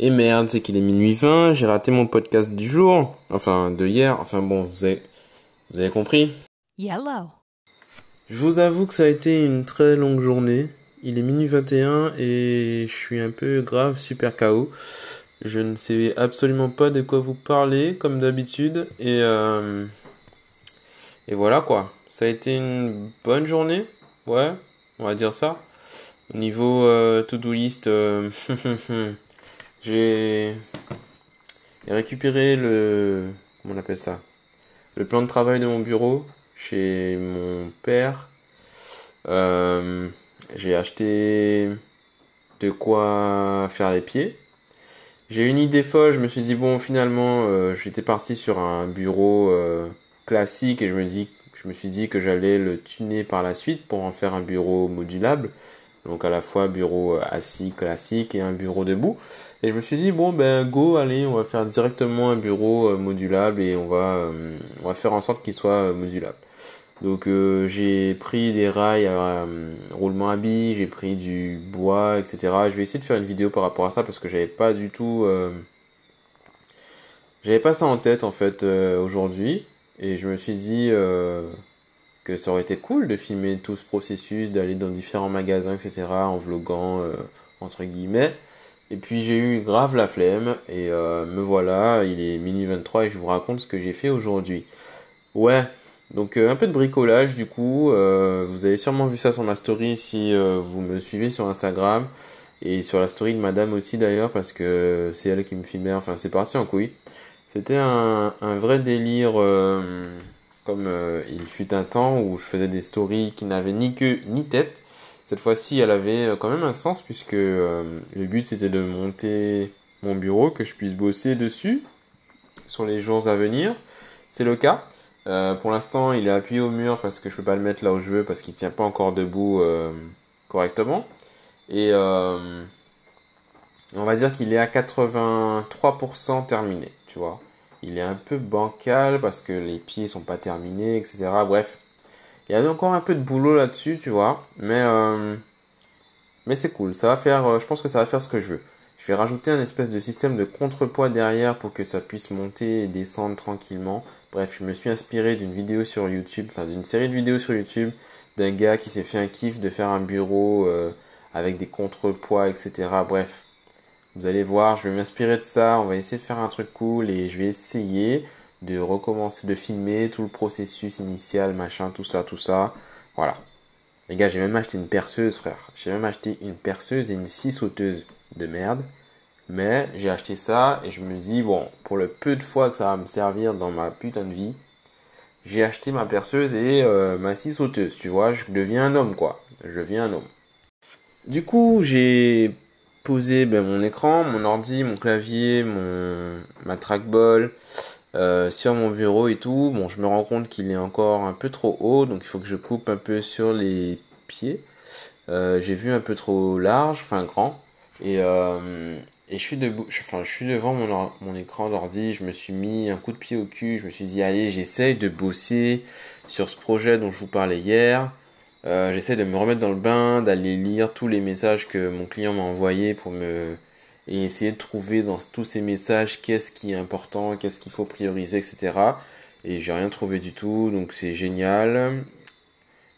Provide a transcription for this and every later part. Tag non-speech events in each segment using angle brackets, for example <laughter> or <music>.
Et merde, c'est qu'il est minuit 20, j'ai raté mon podcast du jour, enfin de hier, enfin bon, vous avez, vous avez compris Yellow. Je vous avoue que ça a été une très longue journée. Il est minuit 21 et je suis un peu grave, super KO. Je ne sais absolument pas de quoi vous parler, comme d'habitude. Et, euh, et voilà quoi. Ça a été une bonne journée. Ouais, on va dire ça. Au niveau euh, to-do list, euh, <laughs> j'ai récupéré le... Comment on appelle ça? Le plan de travail de mon bureau chez mon père. Euh, j'ai acheté de quoi faire les pieds. J'ai une idée folle, je me suis dit bon finalement euh, j'étais parti sur un bureau euh, classique et je me dis je me suis dit que j'allais le tuner par la suite pour en faire un bureau modulable. Donc à la fois bureau assis classique et un bureau debout. Et je me suis dit bon ben go allez on va faire directement un bureau modulable et on va on va faire en sorte qu'il soit modulable. Donc euh, j'ai pris des rails à euh, roulement à billes, j'ai pris du bois, etc. Je vais essayer de faire une vidéo par rapport à ça parce que j'avais pas du tout... Euh, j'avais pas ça en tête en fait aujourd'hui. Et je me suis dit que ça aurait été cool de filmer tout ce processus, d'aller dans différents magasins, etc. en vloguant entre guillemets. Et puis j'ai eu grave la flemme et me voilà, il est minuit 23 et je vous raconte ce que j'ai fait aujourd'hui. Ouais, donc euh, un peu de bricolage du coup, euh, vous avez sûrement vu ça sur ma story si euh, vous me suivez sur Instagram et sur la story de madame aussi d'ailleurs parce que c'est elle qui me filmait, enfin c'est parti en couille. C'était un, vrai délire comme il fut un temps où je faisais des stories qui n'avaient ni queue ni tête. Cette fois-ci elle avait quand même un sens puisque le but c'était de monter mon bureau, que je puisse bosser dessus sur les jours à venir. C'est le cas. Euh, pour l'instant, il est appuyé au mur parce que je peux pas le mettre là où je veux parce qu'il tient pas encore debout euh, correctement. Et euh, on va dire qu'il est à 83% terminé, tu vois. Il est un peu bancal parce que les pieds sont pas terminés, etc. Bref, il y a encore un peu de boulot là-dessus, tu vois. Mais mais c'est cool. Ça va faire. je pense que ça va faire ce que je veux. Je vais rajouter un espèce de système de contrepoids derrière pour que ça puisse monter et descendre tranquillement. Bref, je me suis inspiré d'une vidéo sur YouTube, enfin d'une série de vidéos sur YouTube d'un gars qui s'est fait un kiff de faire un bureau euh, avec des contrepoids, etc. Bref, vous allez voir, je vais m'inspirer de ça, on va essayer de faire un truc cool et je vais essayer de recommencer de filmer tout le processus initial, machin, tout ça, tout ça. Voilà. Les gars, j'ai même acheté une perceuse, frère. J'ai même acheté une perceuse et une scie sauteuse de merde. Mais j'ai acheté ça et je me dis, bon, pour le peu de fois que ça va me servir dans ma putain de vie, j'ai acheté ma perceuse et euh, ma scie sauteuse, tu vois, je deviens un homme, quoi. Je deviens un homme. Du coup, j'ai posé ben, mon écran, mon ordi, mon clavier, mon ma trackball euh, sur mon bureau et tout. Bon, je me rends compte qu'il est encore un peu trop haut, donc il faut que je coupe un peu sur les pieds. Euh, j'ai vu un peu trop large, enfin grand. Et, euh, je suis debout, je suis devant mon, mon écran d'ordi, je me suis mis un coup de pied au cul, je me suis dit, allez, j'essaye de bosser sur ce projet dont je vous parlais hier. Euh, j'essaie de me remettre dans le bain, d'aller lire tous les messages que mon client m'a envoyés pour me et essayer de trouver dans tous ces messages qu'est-ce qui est important, qu'est-ce qu'il faut prioriser, etc. Et j'ai rien trouvé du tout, donc c'est génial.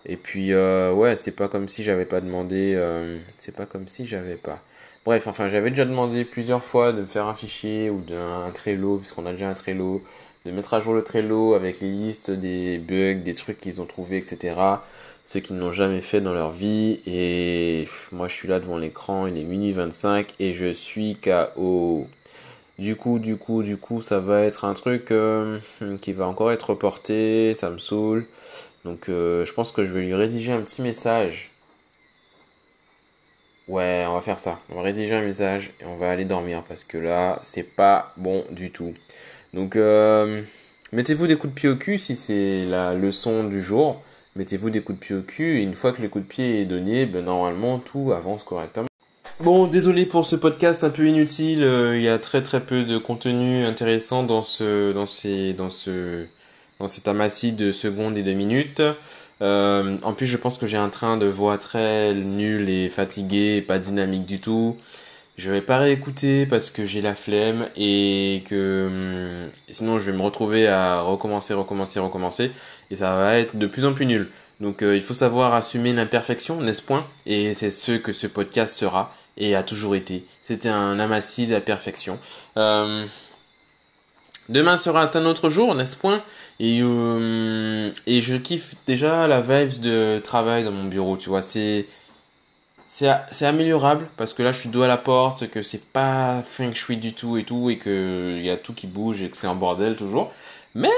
Et puis euh, ouais, c'est pas comme si j'avais pas demandé, euh, c'est pas comme si j'avais pas. Bref, enfin, j'avais déjà demandé plusieurs fois de me faire un fichier ou d'un Trello, puisqu'on a déjà un Trello, de mettre à jour le Trello avec les listes des bugs, des trucs qu'ils ont trouvés, etc. Ceux qui ne l'ont jamais fait dans leur vie. Et moi, je suis là devant l'écran, il est minuit 25 et je suis KO. Du coup, du coup, du coup, ça va être un truc euh, qui va encore être reporté, ça me saoule. Donc, euh, je pense que je vais lui rédiger un petit message Ouais, on va faire ça. On va rédiger un message et on va aller dormir parce que là, c'est pas bon du tout. Donc, euh, mettez-vous des coups de pied au cul si c'est la leçon du jour. Mettez-vous des coups de pied au cul et une fois que le coup de pied est donné, ben normalement tout avance correctement. Bon, désolé pour ce podcast un peu inutile. Euh, il y a très très peu de contenu intéressant dans ce dans ces dans ce dans cet amassis de secondes et de minutes. Euh, en plus, je pense que j'ai un train de voix très nul et fatigué, pas dynamique du tout. Je vais pas réécouter parce que j'ai la flemme et que hum, sinon je vais me retrouver à recommencer, recommencer, recommencer et ça va être de plus en plus nul. Donc euh, il faut savoir assumer l'imperfection, n'est-ce point? Et c'est ce que ce podcast sera et a toujours été. C'était un amassis d'imperfection. Euh, demain sera un autre jour, n'est-ce point? Et, euh, et je kiffe déjà la vibe de travail dans mon bureau, tu vois. C'est c'est améliorable parce que là je suis dos à la porte, que c'est pas feng shui du tout et tout et que il y a tout qui bouge et que c'est un bordel toujours. Mais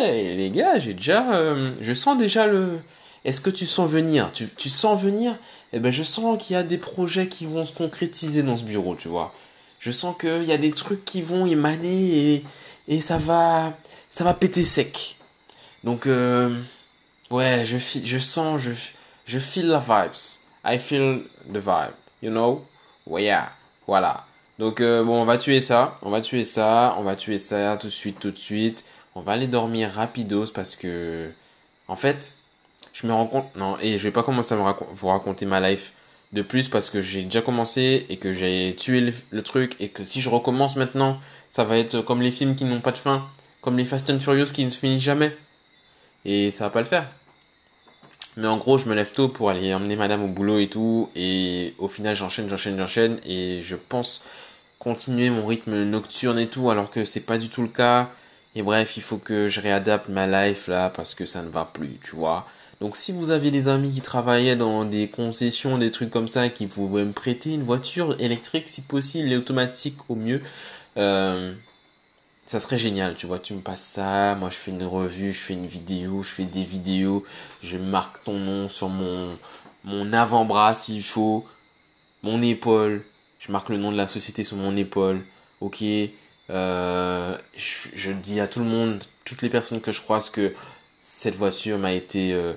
les gars, j'ai déjà, euh, je sens déjà le. Est-ce que tu sens venir? Tu, tu sens venir? Eh ben je sens qu'il y a des projets qui vont se concrétiser dans ce bureau, tu vois. Je sens qu'il y a des trucs qui vont émaner et, et ça va, ça va péter sec. Donc euh, ouais, je, je sens, je, je feel la vibes. I feel the vibe, you know? Yeah, voilà. Donc euh, bon, on va tuer ça, on va tuer ça, on va tuer ça tout de suite, tout de suite. On va aller dormir rapidos parce que, en fait, je me rends compte, non, et je vais pas commencer à vous raconter ma life de plus parce que j'ai déjà commencé et que j'ai tué le, truc et que si je recommence maintenant, ça va être comme les films qui n'ont pas de fin, comme les Fast and Furious qui ne se finissent jamais. Et ça va pas le faire. Mais en gros, je me lève tôt pour aller emmener madame au boulot et tout. Et au final, j'enchaîne, j'enchaîne, j'enchaîne. Et je pense continuer mon rythme nocturne et tout, alors que c'est pas du tout le cas. Et bref, il faut que je réadapte ma life là, parce que ça ne va plus, tu vois. Donc si vous avez des amis qui travaillaient dans des concessions, des trucs comme ça, qui pouvaient me prêter une voiture électrique si possible et automatique au mieux, euh, ça serait génial, tu vois, tu me passes ça, moi je fais une revue, je fais une vidéo, je fais des vidéos, je marque ton nom sur mon, mon avant-bras s'il faut, mon épaule, je marque le nom de la société sur mon épaule, ok, euh, je, dis à tout le monde, toutes les personnes que je croise que cette voiture m'a été euh,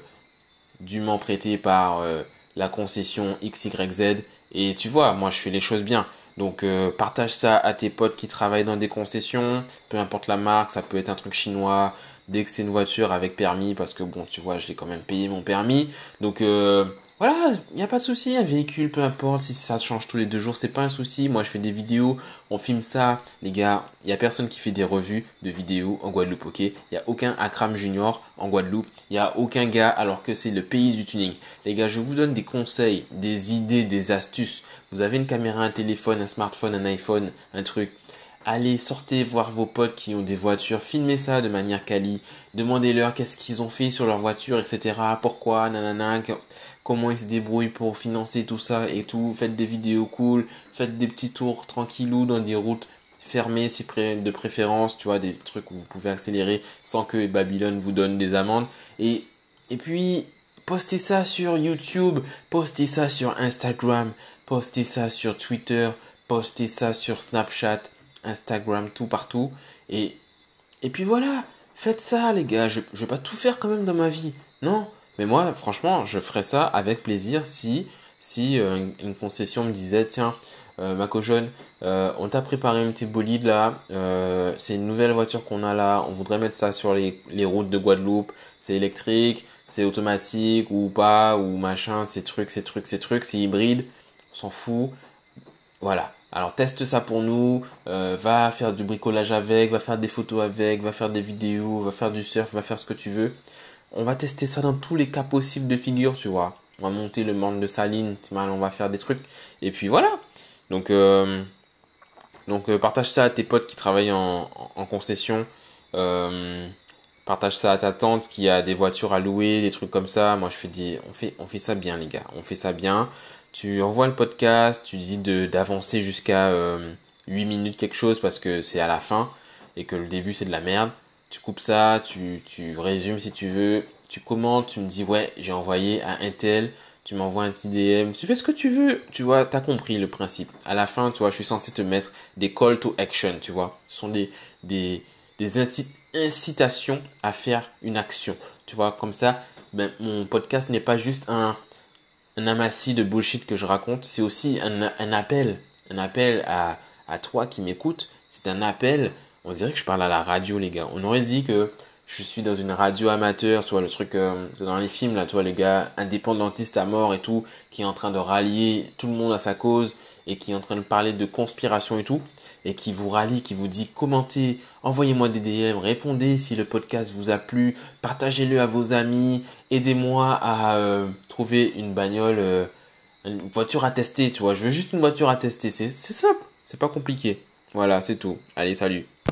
dûment prêtée par euh, la concession XYZ, et tu vois, moi je fais les choses bien. Donc euh, partage ça à tes potes qui travaillent dans des concessions, peu importe la marque, ça peut être un truc chinois, dès que c'est une voiture avec permis, parce que bon, tu vois, je l'ai quand même payé mon permis. Donc euh, voilà, il n'y a pas de souci, un véhicule, peu importe, si ça change tous les deux jours, c'est pas un souci. Moi, je fais des vidéos, on filme ça, les gars. Il y a personne qui fait des revues de vidéos en Guadeloupe, ok? Il y a aucun Akram Junior en Guadeloupe. Il y a aucun gars, alors que c'est le pays du tuning. Les gars, je vous donne des conseils, des idées, des astuces vous avez une caméra, un téléphone, un smartphone, un iPhone, un truc. Allez, sortez voir vos potes qui ont des voitures, filmez ça de manière quali, demandez-leur qu'est-ce qu'ils ont fait sur leur voiture, etc. Pourquoi, nanana, comment ils se débrouillent pour financer tout ça et tout. Faites des vidéos cool, faites des petits tours tranquillou dans des routes fermées si de préférence, tu vois, des trucs où vous pouvez accélérer sans que Babylone vous donne des amendes. Et, et puis, postez ça sur YouTube, postez ça sur Instagram, postez ça sur Twitter, postez ça sur Snapchat, Instagram, tout partout. Et, puis voilà, faites ça les gars, je, je vais pas tout faire quand même dans ma vie. Non, mais moi franchement, je ferais ça avec plaisir si, si euh, une, concession me disait, tiens, euh, Mako Jaune, euh, on t'a préparé une petite bolide là, euh, c'est une nouvelle voiture qu'on a là, on voudrait mettre ça sur les, les routes de Guadeloupe, c'est électrique, c'est automatique ou pas, ou machin, ces trucs, ces trucs, ces trucs, c'est hybride on s'en fout. Voilà. Alors teste ça pour nous, euh, va faire du bricolage avec, va faire des photos avec, va faire des vidéos, va faire du surf, va faire ce que tu veux. On va tester ça dans tous les cas possibles de figure, tu vois. On va monter le monde de saline, on va faire des trucs. Et puis voilà. Donc, euh, euh, partage ça à tes potes qui travaillent en, en concession. partage ça à ta tante qui a des voitures à louer, des trucs comme ça. Moi je fais des, on fait, on fait ça bien les gars. On fait ça bien tu envoies le podcast, tu dis d'avancer jusqu'à 8 euh, minutes quelque chose parce que c'est à la fin et que le début c'est de la merde. Tu coupes ça, tu, tu résumes si tu veux, tu commentes, tu me dis ouais j'ai envoyé à Intel, tu m'envoies un petit DM, tu fais ce que tu veux, tu vois, t'as compris le principe. À la fin, tu vois, je suis censé te mettre des call to action, tu vois. Ce sont des, des, des incitations à faire une action. Tu vois, comme ça, ben, mon podcast n'est pas juste un, un amassis de bullshit que je raconte, c'est aussi un, un, appel, un appel à, à toi qui m'écoutes. C'est un appel. On dirait que je parle à la radio, les gars. On aurait dit que je suis dans une radio amateur, tu vois, le truc euh, dans les films, là, tu vois, les gars indépendantistes à mort et tout, qui est en train de rallier tout le monde à sa cause et qui est en train de parler de conspiration et tout, et qui vous rallie, qui vous dit commentez, envoyez-moi des DM, répondez si le podcast vous a plu, partagez-le à vos amis, aidez-moi à euh, trouver une bagnole, euh, une voiture à tester, tu vois. Je veux juste une voiture à tester, c'est simple, c'est pas compliqué. Voilà, c'est tout. Allez, salut.